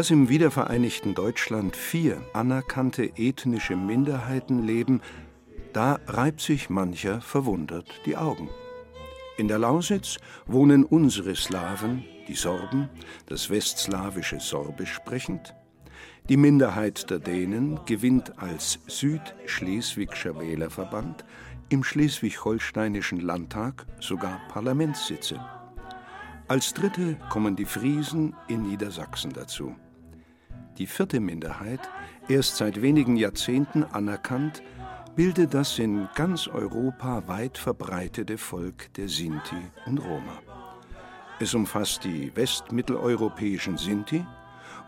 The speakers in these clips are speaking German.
Dass im wiedervereinigten Deutschland vier anerkannte ethnische Minderheiten leben, da reibt sich mancher verwundert die Augen. In der Lausitz wohnen unsere Slawen, die Sorben, das westslawische Sorbisch sprechend. Die Minderheit der Dänen gewinnt als Südschleswigscher Wählerverband im schleswig-holsteinischen Landtag sogar Parlamentssitze. Als dritte kommen die Friesen in Niedersachsen dazu die vierte Minderheit, erst seit wenigen Jahrzehnten anerkannt, bildet das in ganz Europa weit verbreitete Volk der Sinti und Roma. Es umfasst die westmitteleuropäischen Sinti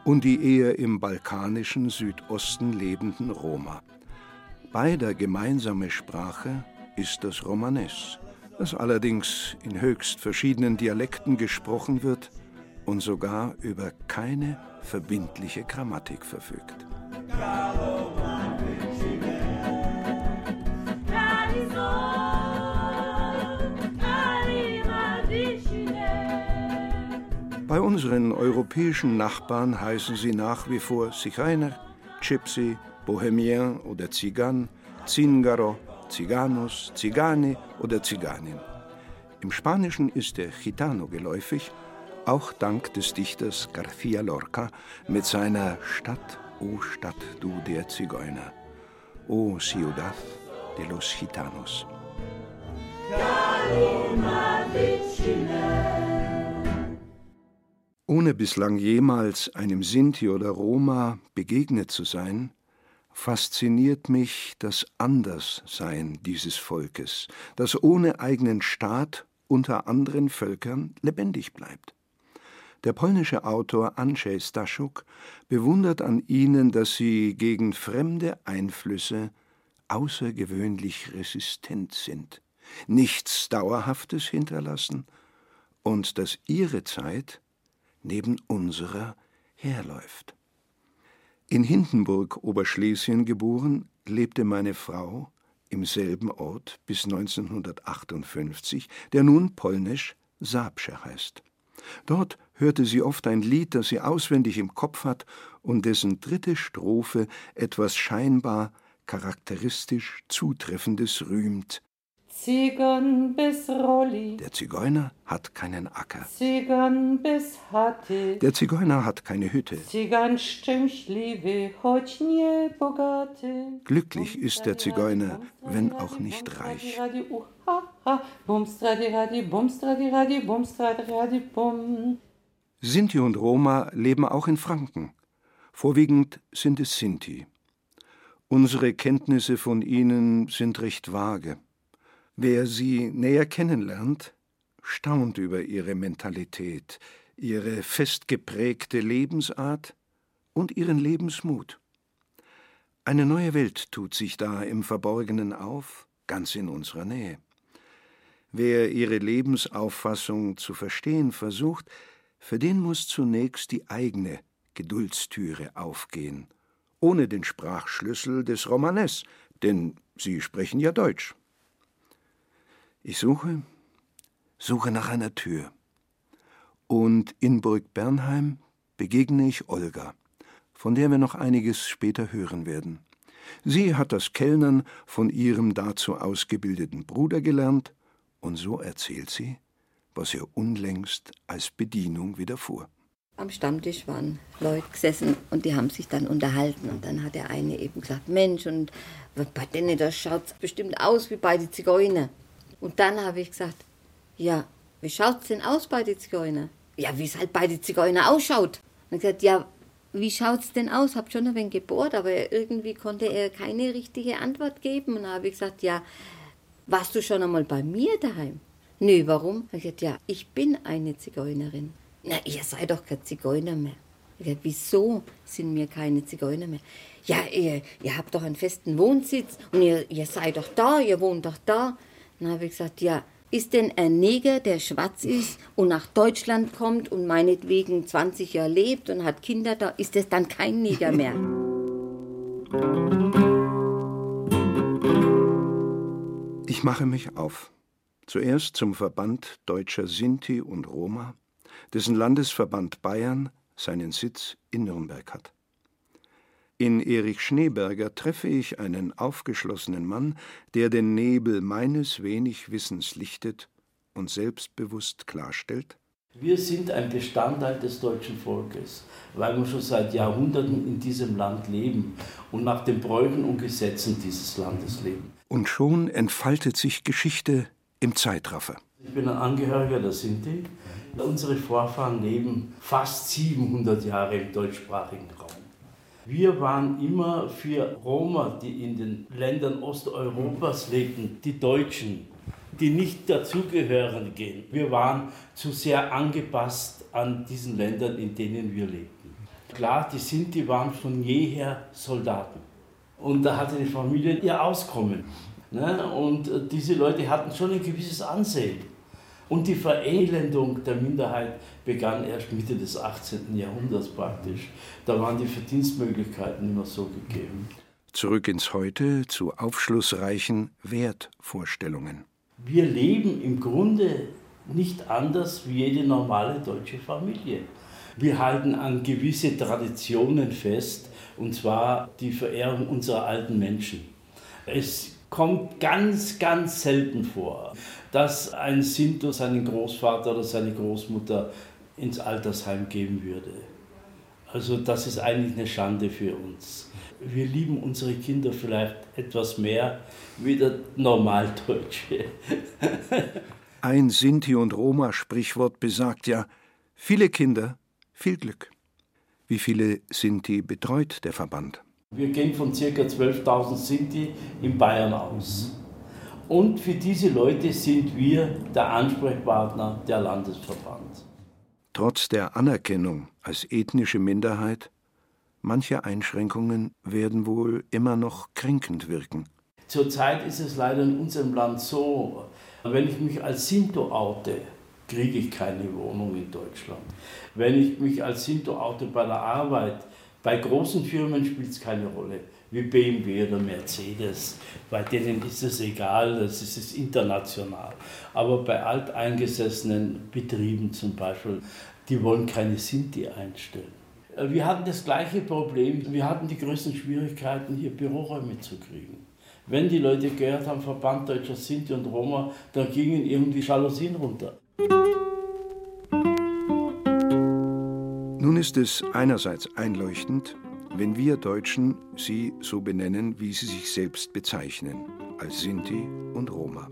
und die eher im balkanischen Südosten lebenden Roma. Beider gemeinsame Sprache ist das Romanes, das allerdings in höchst verschiedenen Dialekten gesprochen wird und sogar über keine verbindliche Grammatik verfügt. Bei unseren europäischen Nachbarn heißen sie nach wie vor Sichainer, Gypsy, Bohemien oder Zigan, Zingaro, Ziganus, Zigane oder Ziganin. Im Spanischen ist der Gitano geläufig auch dank des Dichters García Lorca mit seiner Stadt, o Stadt, du der Zigeuner, o Ciudad de los Gitanos. Ohne bislang jemals einem Sinti oder Roma begegnet zu sein, fasziniert mich das Anderssein dieses Volkes, das ohne eigenen Staat unter anderen Völkern lebendig bleibt. Der polnische Autor Andrzej Staszuk bewundert an ihnen, dass sie gegen fremde Einflüsse außergewöhnlich resistent sind, nichts Dauerhaftes hinterlassen und dass ihre Zeit neben unserer herläuft. In Hindenburg, Oberschlesien geboren, lebte meine Frau im selben Ort bis 1958, der nun polnisch Sabsche heißt. Dort hörte sie oft ein Lied, das sie auswendig im Kopf hat und dessen dritte Strophe etwas scheinbar charakteristisch Zutreffendes rühmt. Zigan bis Rolli. Der Zigeuner hat keinen Acker. Zigan bis Hatte. Der Zigeuner hat keine Hütte. Zigan szczęśliwy, choć nie bogaty. Glücklich ist der Zigeuner, wenn auch nicht reich. Sinti und Roma leben auch in Franken. Vorwiegend sind es Sinti. Unsere Kenntnisse von ihnen sind recht vage. Wer sie näher kennenlernt, staunt über ihre Mentalität, ihre festgeprägte Lebensart und ihren Lebensmut. Eine neue Welt tut sich da im Verborgenen auf, ganz in unserer Nähe. Wer ihre Lebensauffassung zu verstehen versucht, für den muss zunächst die eigene Geduldstüre aufgehen, ohne den Sprachschlüssel des Romanes, denn sie sprechen ja Deutsch. Ich suche, suche nach einer Tür. Und in Burg Bernheim begegne ich Olga, von der wir noch einiges später hören werden. Sie hat das Kellnern von ihrem dazu ausgebildeten Bruder gelernt, und so erzählt sie, was ihr unlängst als Bedienung widerfuhr. Am Stammtisch waren Leute gesessen und die haben sich dann unterhalten. Und dann hat der eine eben gesagt: Mensch, und bei denen, das schaut bestimmt aus wie bei den Zigeuner. Und dann habe ich gesagt, ja, wie schaut es denn aus bei den Zigeuner? Ja, wie es halt bei den Zigeuner ausschaut. Und ich gesagt, ja, wie schaut es denn aus? Hab schon ein wenig gebohrt, aber irgendwie konnte er keine richtige Antwort geben. Und dann habe ich gesagt, ja, warst du schon einmal bei mir daheim? Nö, warum? Ich gesagt, ja, ich bin eine Zigeunerin. Na, ihr seid doch kein Zigeuner mehr. Ja, wieso sind wir keine Zigeuner mehr? Ja, ihr, ihr habt doch einen festen Wohnsitz und ihr, ihr seid doch da, ihr wohnt doch da. Dann habe ich gesagt, ja, ist denn ein Neger, der schwarz ist und nach Deutschland kommt und meinetwegen 20 Jahre lebt und hat Kinder da, ist das dann kein Neger mehr? Ich mache mich auf. Zuerst zum Verband deutscher Sinti und Roma, dessen Landesverband Bayern seinen Sitz in Nürnberg hat. In Erich Schneeberger treffe ich einen aufgeschlossenen Mann, der den Nebel meines wenig Wissens lichtet und selbstbewusst klarstellt. Wir sind ein Bestandteil des deutschen Volkes, weil wir schon seit Jahrhunderten in diesem Land leben und nach den Bräuchen und Gesetzen dieses Landes leben. Und schon entfaltet sich Geschichte im Zeitraffer. Ich bin ein Angehöriger der Sinti. Unsere Vorfahren leben fast 700 Jahre im deutschsprachigen Raum. Wir waren immer für Roma, die in den Ländern Osteuropas lebten, die Deutschen, die nicht dazugehören gehen. Wir waren zu sehr angepasst an diesen Ländern, in denen wir lebten. Klar, die Sinti waren von jeher Soldaten. Und da hatte die Familie ihr Auskommen. Ne? Und äh, diese Leute hatten schon ein gewisses Ansehen. Und die Verelendung der Minderheit begann erst Mitte des 18. Jahrhunderts praktisch. Da waren die Verdienstmöglichkeiten immer so gegeben. Zurück ins Heute zu aufschlussreichen Wertvorstellungen. Wir leben im Grunde nicht anders wie jede normale deutsche Familie. Wir halten an gewisse Traditionen fest, und zwar die Verehrung unserer alten Menschen. Es kommt ganz, ganz selten vor, dass ein Sinto seinen Großvater oder seine Großmutter ins Altersheim geben würde. Also das ist eigentlich eine Schande für uns. Wir lieben unsere Kinder vielleicht etwas mehr wie der Normaldeutsche. Ein Sinti- und Roma-Sprichwort besagt ja, viele Kinder, viel Glück. Wie viele Sinti betreut der Verband? Wir gehen von ca. 12.000 Sinti in Bayern aus. Und für diese Leute sind wir der Ansprechpartner der Landesverband. Trotz der Anerkennung als ethnische Minderheit, manche Einschränkungen werden wohl immer noch kränkend wirken. Zurzeit ist es leider in unserem Land so, wenn ich mich als Sinto oute, kriege ich keine Wohnung in Deutschland. Wenn ich mich als Sinto oute bei der Arbeit, bei großen Firmen spielt es keine Rolle wie BMW oder Mercedes. Bei denen ist es egal, das ist es international. Aber bei alteingesessenen Betrieben zum Beispiel, die wollen keine Sinti einstellen. Wir hatten das gleiche Problem. Wir hatten die größten Schwierigkeiten, hier Büroräume zu kriegen. Wenn die Leute gehört haben, Verband Deutscher Sinti und Roma, dann gingen irgendwie Jalousien runter. Nun ist es einerseits einleuchtend, wenn wir Deutschen sie so benennen, wie sie sich selbst bezeichnen, als Sinti und Roma.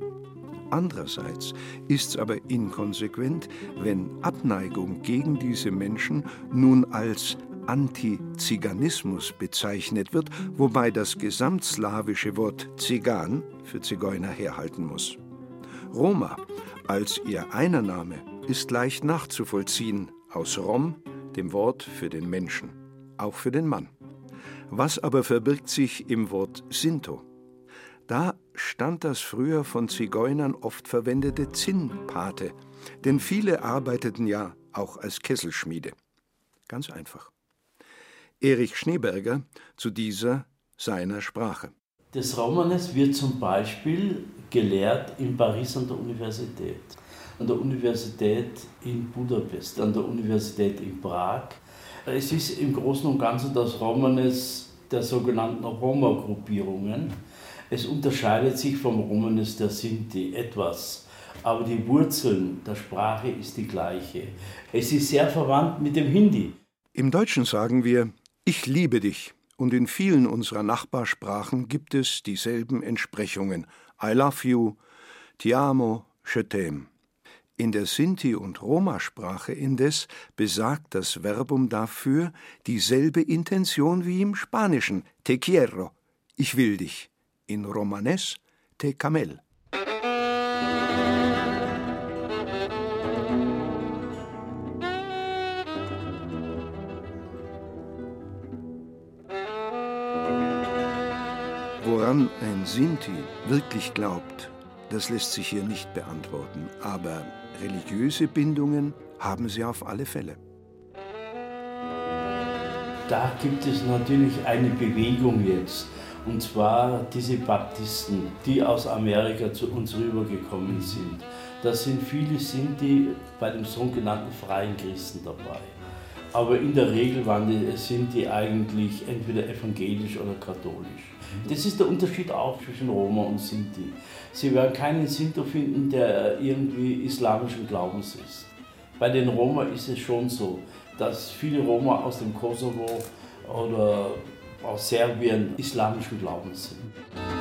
Andererseits ist es aber inkonsequent, wenn Abneigung gegen diese Menschen nun als Antiziganismus bezeichnet wird, wobei das gesamtslawische Wort Zigan für Zigeuner herhalten muss. Roma als ihr Einername ist leicht nachzuvollziehen aus Rom, dem Wort für den Menschen auch für den Mann. Was aber verbirgt sich im Wort Sinto? Da stand das früher von Zigeunern oft verwendete Zinnpate, denn viele arbeiteten ja auch als Kesselschmiede. Ganz einfach. Erich Schneeberger zu dieser seiner Sprache. Das Romanes wird zum Beispiel gelehrt in Paris an der Universität, an der Universität in Budapest, an der Universität in Prag, es ist im Großen und Ganzen das Romanes der sogenannten Roma-Gruppierungen. Es unterscheidet sich vom Romanes der Sinti etwas, aber die Wurzeln der Sprache ist die gleiche. Es ist sehr verwandt mit dem Hindi. Im Deutschen sagen wir, ich liebe dich. Und in vielen unserer Nachbarsprachen gibt es dieselben Entsprechungen. I love you, ti amo, je t'aime. In der Sinti- und Roma-Sprache indes besagt das Verbum dafür dieselbe Intention wie im Spanischen te quiero, ich will dich, in Romanes te camel. Woran ein Sinti wirklich glaubt, das lässt sich hier nicht beantworten, aber religiöse Bindungen haben sie auf alle Fälle. Da gibt es natürlich eine Bewegung jetzt, und zwar diese Baptisten, die aus Amerika zu uns rübergekommen sind. Da sind viele Sinti bei dem sogenannten freien Christen dabei. Aber in der Regel die, sind die eigentlich entweder evangelisch oder katholisch. Das ist der Unterschied auch zwischen Roma und Sinti. Sie werden keinen Sinto finden, der irgendwie islamischen Glaubens ist. Bei den Roma ist es schon so, dass viele Roma aus dem Kosovo oder aus Serbien islamischen Glaubens sind.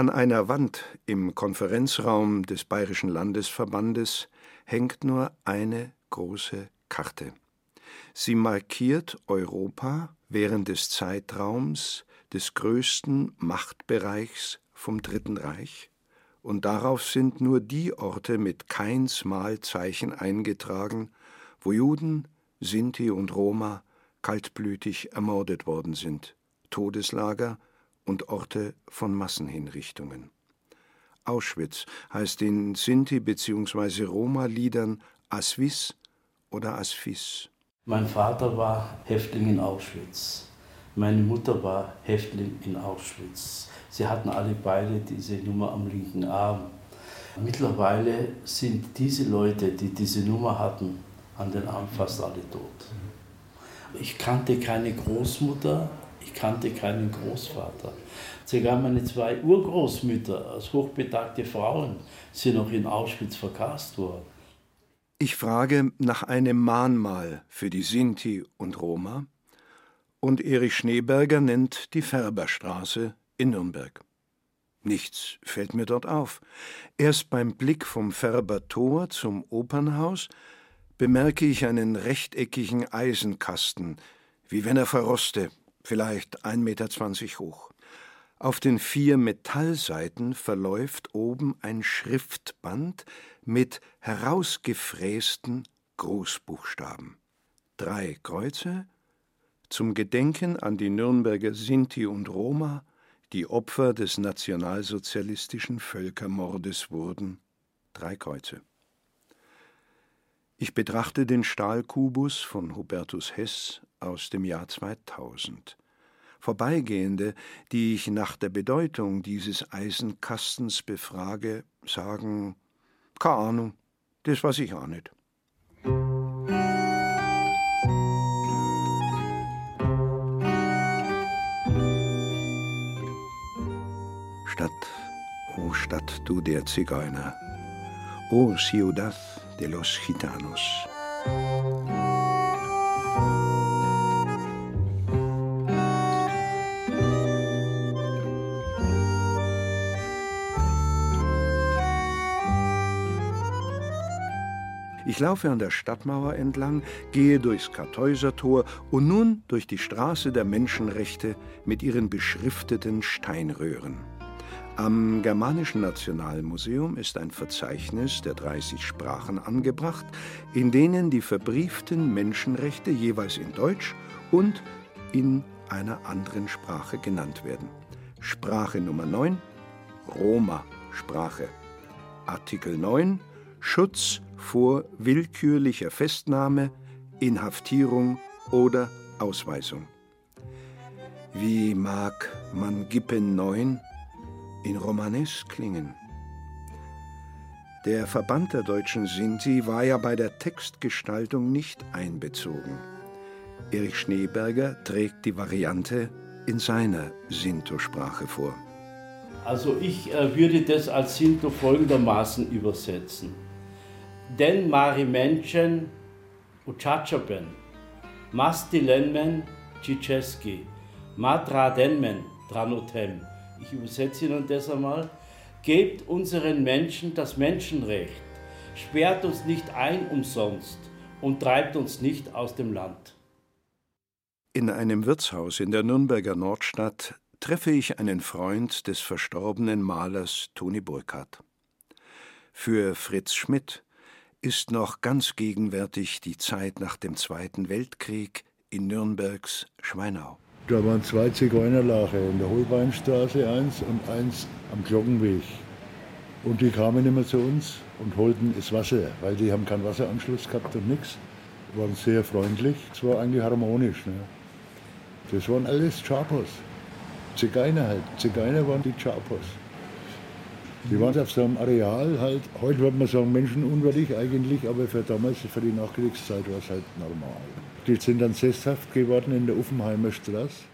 An einer Wand im Konferenzraum des Bayerischen Landesverbandes hängt nur eine große Karte. Sie markiert Europa während des Zeitraums des größten Machtbereichs vom Dritten Reich, und darauf sind nur die Orte mit keins Malzeichen eingetragen, wo Juden, Sinti und Roma kaltblütig ermordet worden sind, Todeslager und Orte von Massenhinrichtungen. Auschwitz heißt in Sinti- bzw. Roma-Liedern Aswis oder Asfis. Mein Vater war Häftling in Auschwitz. Meine Mutter war Häftling in Auschwitz. Sie hatten alle beide diese Nummer am linken Arm. Mittlerweile sind diese Leute, die diese Nummer hatten, an den Arm fast alle tot. Ich kannte keine Großmutter, ich kannte keinen Großvater. Sogar meine zwei Urgroßmütter als hochbetagte Frauen sind noch in Auschwitz vergast worden. Ich frage nach einem Mahnmal für die Sinti und Roma und Erich Schneeberger nennt die Färberstraße in Nürnberg. Nichts fällt mir dort auf. Erst beim Blick vom Färbertor zum Opernhaus bemerke ich einen rechteckigen Eisenkasten, wie wenn er verroste, vielleicht 1,20 Meter hoch. Auf den vier Metallseiten verläuft oben ein Schriftband mit herausgefrästen Großbuchstaben. Drei Kreuze zum Gedenken an die Nürnberger Sinti und Roma, die Opfer des nationalsozialistischen Völkermordes wurden. Drei Kreuze. Ich betrachte den Stahlkubus von Hubertus Hess aus dem Jahr 2000. Vorbeigehende, die ich nach der Bedeutung dieses Eisenkastens befrage, sagen: Keine Ahnung, das weiß ich auch nicht. Stadt, o oh Stadt, du der Zigeuner, o oh Ciudad de los Gitanos. Ich laufe an der Stadtmauer entlang, gehe durchs Kartäusertor und nun durch die Straße der Menschenrechte mit ihren beschrifteten Steinröhren. Am Germanischen Nationalmuseum ist ein Verzeichnis der 30 Sprachen angebracht, in denen die verbrieften Menschenrechte jeweils in Deutsch und in einer anderen Sprache genannt werden. Sprache Nummer 9 Roma-Sprache. Artikel 9 Schutz vor willkürlicher Festnahme, Inhaftierung oder Ausweisung. Wie mag man Gippen 9 in Romanes klingen? Der Verband der deutschen Sinti war ja bei der Textgestaltung nicht einbezogen. Erich Schneeberger trägt die Variante in seiner Sinto-Sprache vor. Also ich äh, würde das als Sinto folgendermaßen übersetzen den mari Menschen uchachapen, mastilenmen chicheski, matradenmen dranotem. Ich übersetze Ihnen das einmal. Gebt unseren Menschen das Menschenrecht, sperrt uns nicht ein umsonst und treibt uns nicht aus dem Land. In einem Wirtshaus in der Nürnberger Nordstadt treffe ich einen Freund des verstorbenen Malers Toni Burkhardt. Für Fritz Schmidt ist noch ganz gegenwärtig die Zeit nach dem Zweiten Weltkrieg in Nürnbergs Schweinau. Da waren zwei Zigeunerlager, in der Holbeinstraße eins und eins am Glockenweg. Und die kamen immer zu uns und holten das Wasser, weil die haben keinen Wasseranschluss gehabt und nichts. Waren sehr freundlich, es war eigentlich harmonisch. Ne? Das waren alles Chapos. Zigeuner halt. Zigeuner waren die Chapos. Die waren auf so einem Areal halt, heute würde man sagen menschenunwürdig eigentlich, aber für damals, für die Nachkriegszeit war es halt normal. Die sind dann sesshaft geworden in der Uffenheimer Straße.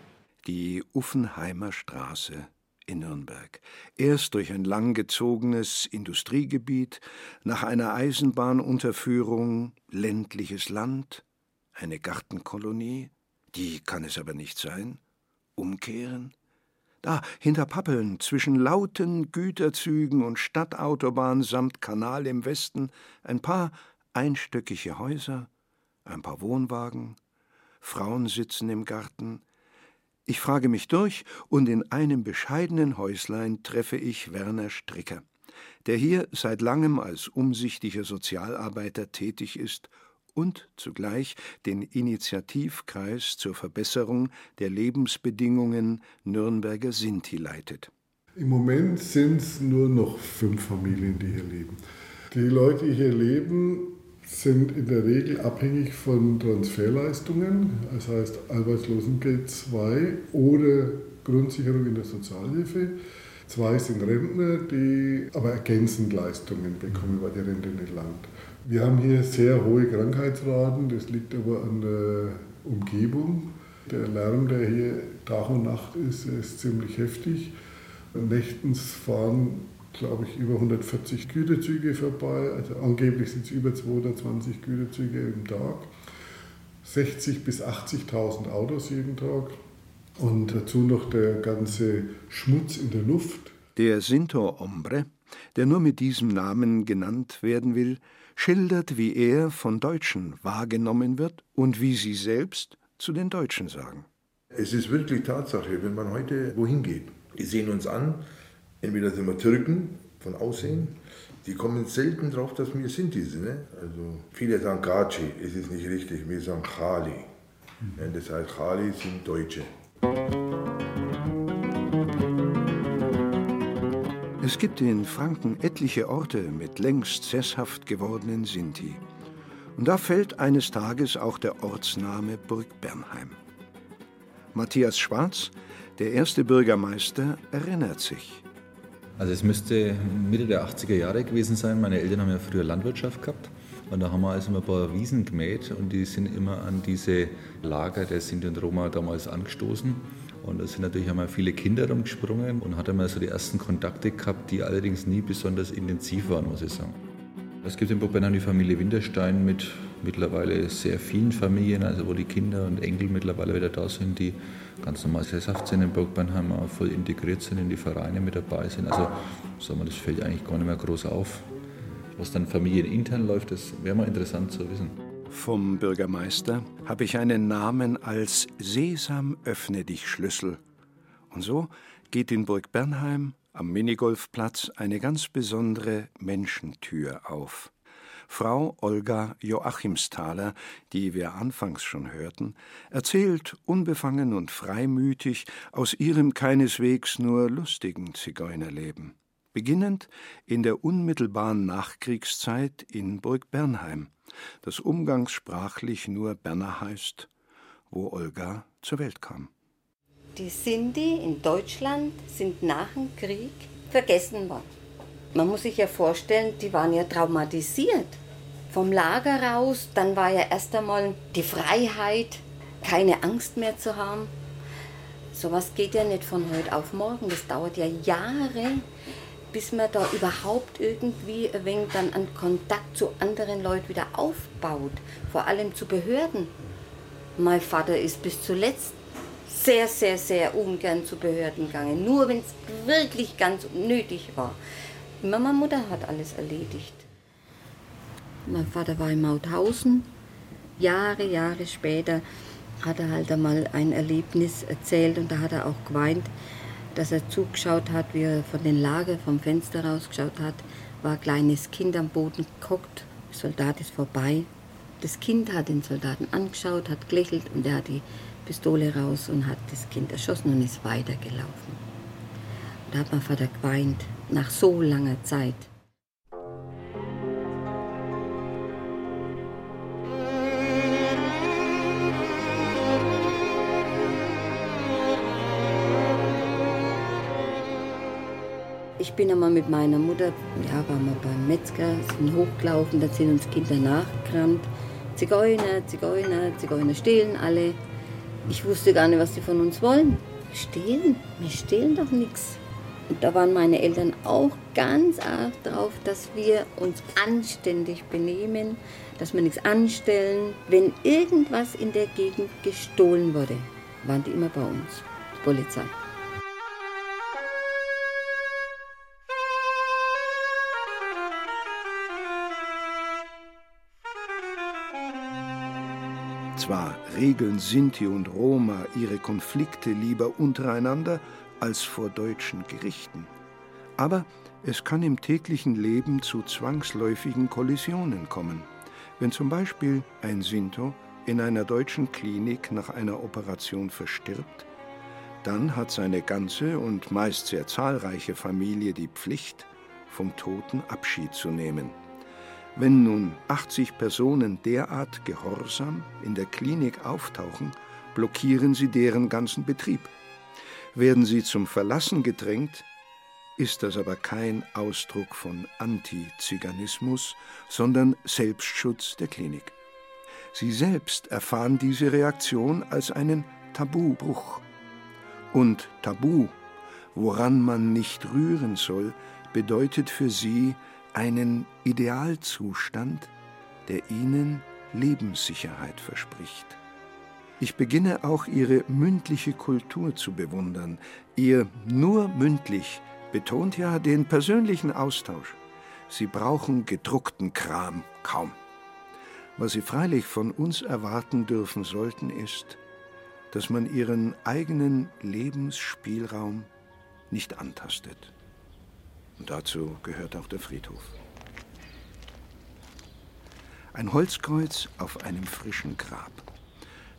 Die Uffenheimer Straße in Nürnberg. Erst durch ein langgezogenes Industriegebiet, nach einer Eisenbahnunterführung ländliches Land, eine Gartenkolonie, die kann es aber nicht sein, umkehren, da hinter Pappeln zwischen lauten Güterzügen und Stadtautobahn samt Kanal im Westen ein paar einstöckige Häuser, ein paar Wohnwagen, Frauen sitzen im Garten. Ich frage mich durch, und in einem bescheidenen Häuslein treffe ich Werner Stricker, der hier seit langem als umsichtiger Sozialarbeiter tätig ist und zugleich den Initiativkreis zur Verbesserung der Lebensbedingungen Nürnberger Sinti leitet. Im Moment sind es nur noch fünf Familien, die hier leben. Die Leute, die hier leben, sind in der Regel abhängig von Transferleistungen, das heißt Arbeitslosengeld 2 oder Grundsicherung in der Sozialhilfe. Zwei sind Rentner, die aber ergänzend Leistungen bekommen, weil die Rente nicht langt. Wir haben hier sehr hohe Krankheitsraten, das liegt aber an der Umgebung. Der Lärm, der hier Tag und Nacht ist, ist ziemlich heftig. Nächtens fahren, glaube ich, über 140 Güterzüge vorbei. Also angeblich sind es über 220 Güterzüge im Tag. 60.000 bis 80.000 Autos jeden Tag. Und dazu noch der ganze Schmutz in der Luft. Der Sintor Ombre, der nur mit diesem Namen genannt werden will, schildert, wie er von Deutschen wahrgenommen wird und wie sie selbst zu den Deutschen sagen. Es ist wirklich Tatsache, wenn man heute wohin geht, die sehen uns an, entweder sind wir Türken von Aussehen, die kommen selten drauf, dass wir sind diese. Ne? Also viele sagen Gaci, es ist nicht richtig, wir sagen Khali. Mhm. Das heißt, Khali sind Deutsche. Es gibt in Franken etliche Orte mit längst sesshaft gewordenen Sinti. Und da fällt eines Tages auch der Ortsname Burg Bernheim. Matthias Schwarz, der erste Bürgermeister, erinnert sich. Also es müsste Mitte der 80er Jahre gewesen sein. Meine Eltern haben ja früher Landwirtschaft gehabt. Und da haben wir also ein paar Wiesen gemäht und die sind immer an diese Lager der Sinti und Roma damals angestoßen. Und da sind natürlich einmal viele Kinder rumgesprungen und hat einmal so die ersten Kontakte gehabt, die allerdings nie besonders intensiv waren, muss ich sagen. Es gibt in Burgbernheim die Familie Winterstein mit mittlerweile sehr vielen Familien, also wo die Kinder und Enkel mittlerweile wieder da sind, die ganz normal sesshaft sind in Burgbernheim, auch voll integriert sind, in die Vereine mit dabei sind. Also sagen wir, das fällt eigentlich gar nicht mehr groß auf. Was dann familienintern läuft, das wäre mal interessant zu wissen. Vom Bürgermeister habe ich einen Namen als Sesam öffne dich Schlüssel. Und so geht in Burg Bernheim am Minigolfplatz eine ganz besondere Menschentür auf. Frau Olga Joachimsthaler, die wir anfangs schon hörten, erzählt unbefangen und freimütig aus ihrem keineswegs nur lustigen Zigeunerleben, beginnend in der unmittelbaren Nachkriegszeit in Burg Bernheim, das umgangssprachlich nur Berner heißt, wo Olga zur Welt kam. Die Sinti in Deutschland sind nach dem Krieg vergessen worden. Man muss sich ja vorstellen, die waren ja traumatisiert. Vom Lager raus, dann war ja erst einmal die Freiheit, keine Angst mehr zu haben. Sowas geht ja nicht von heute auf morgen. Das dauert ja Jahre, bis man da überhaupt irgendwie wenig dann an Kontakt zu anderen Leuten wieder aufbaut, vor allem zu Behörden. Mein Vater ist bis zuletzt sehr, sehr, sehr ungern zu Behörden gegangen, nur wenn es wirklich ganz nötig war. Mama Mutter hat alles erledigt. Mein Vater war in Mauthausen. Jahre, Jahre später hat er halt einmal ein Erlebnis erzählt und da hat er auch geweint dass er zugeschaut hat, wie er von den Lager vom Fenster rausgeschaut hat, war ein kleines Kind am Boden geguckt, Soldat ist vorbei. Das Kind hat den Soldaten angeschaut, hat gelächelt und er hat die Pistole raus und hat das Kind erschossen und ist weitergelaufen. Da hat mein Vater geweint, nach so langer Zeit. Ich bin einmal mit meiner Mutter, ja, waren wir beim Metzger, sind hochgelaufen, da sind uns Kinder nachgerannt. Zigeuner, Zigeuner, Zigeuner stehlen alle. Ich wusste gar nicht, was sie von uns wollen. Stehlen? Wir stehlen doch nichts. Und da waren meine Eltern auch ganz arg drauf, dass wir uns anständig benehmen, dass wir nichts anstellen. Wenn irgendwas in der Gegend gestohlen wurde, waren die immer bei uns, die Polizei. Regeln Sinti und Roma ihre Konflikte lieber untereinander als vor deutschen Gerichten, aber es kann im täglichen Leben zu zwangsläufigen Kollisionen kommen. Wenn zum Beispiel ein Sinto in einer deutschen Klinik nach einer Operation verstirbt, dann hat seine ganze und meist sehr zahlreiche Familie die Pflicht, vom Toten Abschied zu nehmen. Wenn nun 80 Personen derart gehorsam in der Klinik auftauchen, blockieren sie deren ganzen Betrieb. Werden sie zum Verlassen gedrängt, ist das aber kein Ausdruck von Antiziganismus, sondern Selbstschutz der Klinik. Sie selbst erfahren diese Reaktion als einen Tabubruch. Und Tabu, woran man nicht rühren soll, bedeutet für sie einen Idealzustand, der ihnen Lebenssicherheit verspricht. Ich beginne auch ihre mündliche Kultur zu bewundern. Ihr nur mündlich betont ja den persönlichen Austausch. Sie brauchen gedruckten Kram kaum. Was sie freilich von uns erwarten dürfen sollten, ist, dass man ihren eigenen Lebensspielraum nicht antastet. Und dazu gehört auch der Friedhof. Ein Holzkreuz auf einem frischen Grab.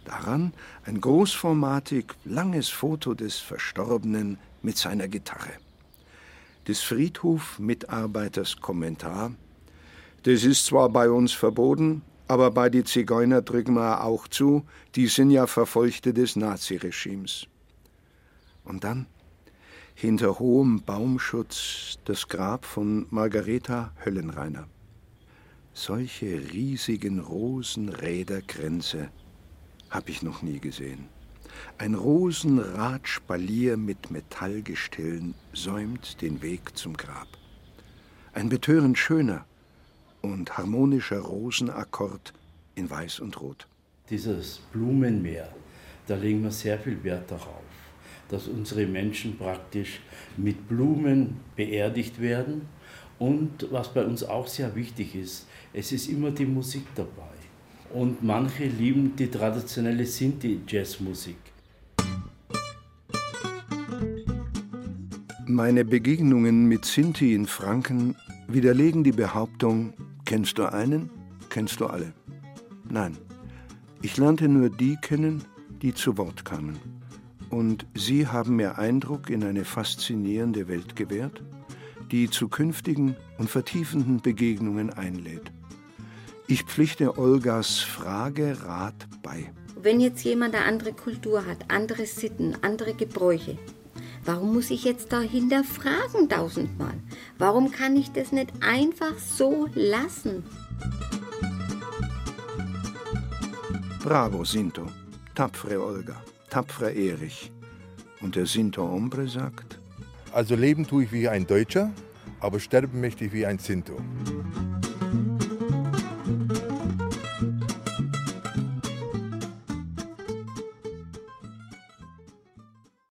Daran ein großformatig langes Foto des Verstorbenen mit seiner Gitarre. Des Friedhof-Mitarbeiters Kommentar: Das ist zwar bei uns verboten, aber bei die Zigeuner drücken wir auch zu, die sind ja Verfolgte des Naziregimes. Und dann hinter hohem Baumschutz das Grab von Margareta Höllenreiner. Solche riesigen Rosenräderkränze habe ich noch nie gesehen. Ein Rosenradspalier mit Metallgestellen säumt den Weg zum Grab. Ein betörend schöner und harmonischer Rosenakkord in Weiß und Rot. Dieses Blumenmeer, da legen wir sehr viel Wert darauf dass unsere Menschen praktisch mit Blumen beerdigt werden. Und was bei uns auch sehr wichtig ist, es ist immer die Musik dabei. Und manche lieben die traditionelle Sinti-Jazzmusik. Meine Begegnungen mit Sinti in Franken widerlegen die Behauptung, kennst du einen, kennst du alle. Nein, ich lernte nur die kennen, die zu Wort kamen. Und Sie haben mir Eindruck in eine faszinierende Welt gewährt, die zu künftigen und vertiefenden Begegnungen einlädt. Ich pflichte Olgas Frage Rat bei. Wenn jetzt jemand eine andere Kultur hat, andere Sitten, andere Gebräuche, warum muss ich jetzt da hinterfragen tausendmal? Warum kann ich das nicht einfach so lassen? Bravo, Sinto. Tapfere Olga tapferer Erich. Und der Sinto Ombre sagt, also leben tue ich wie ein Deutscher, aber sterben möchte ich wie ein Sinto.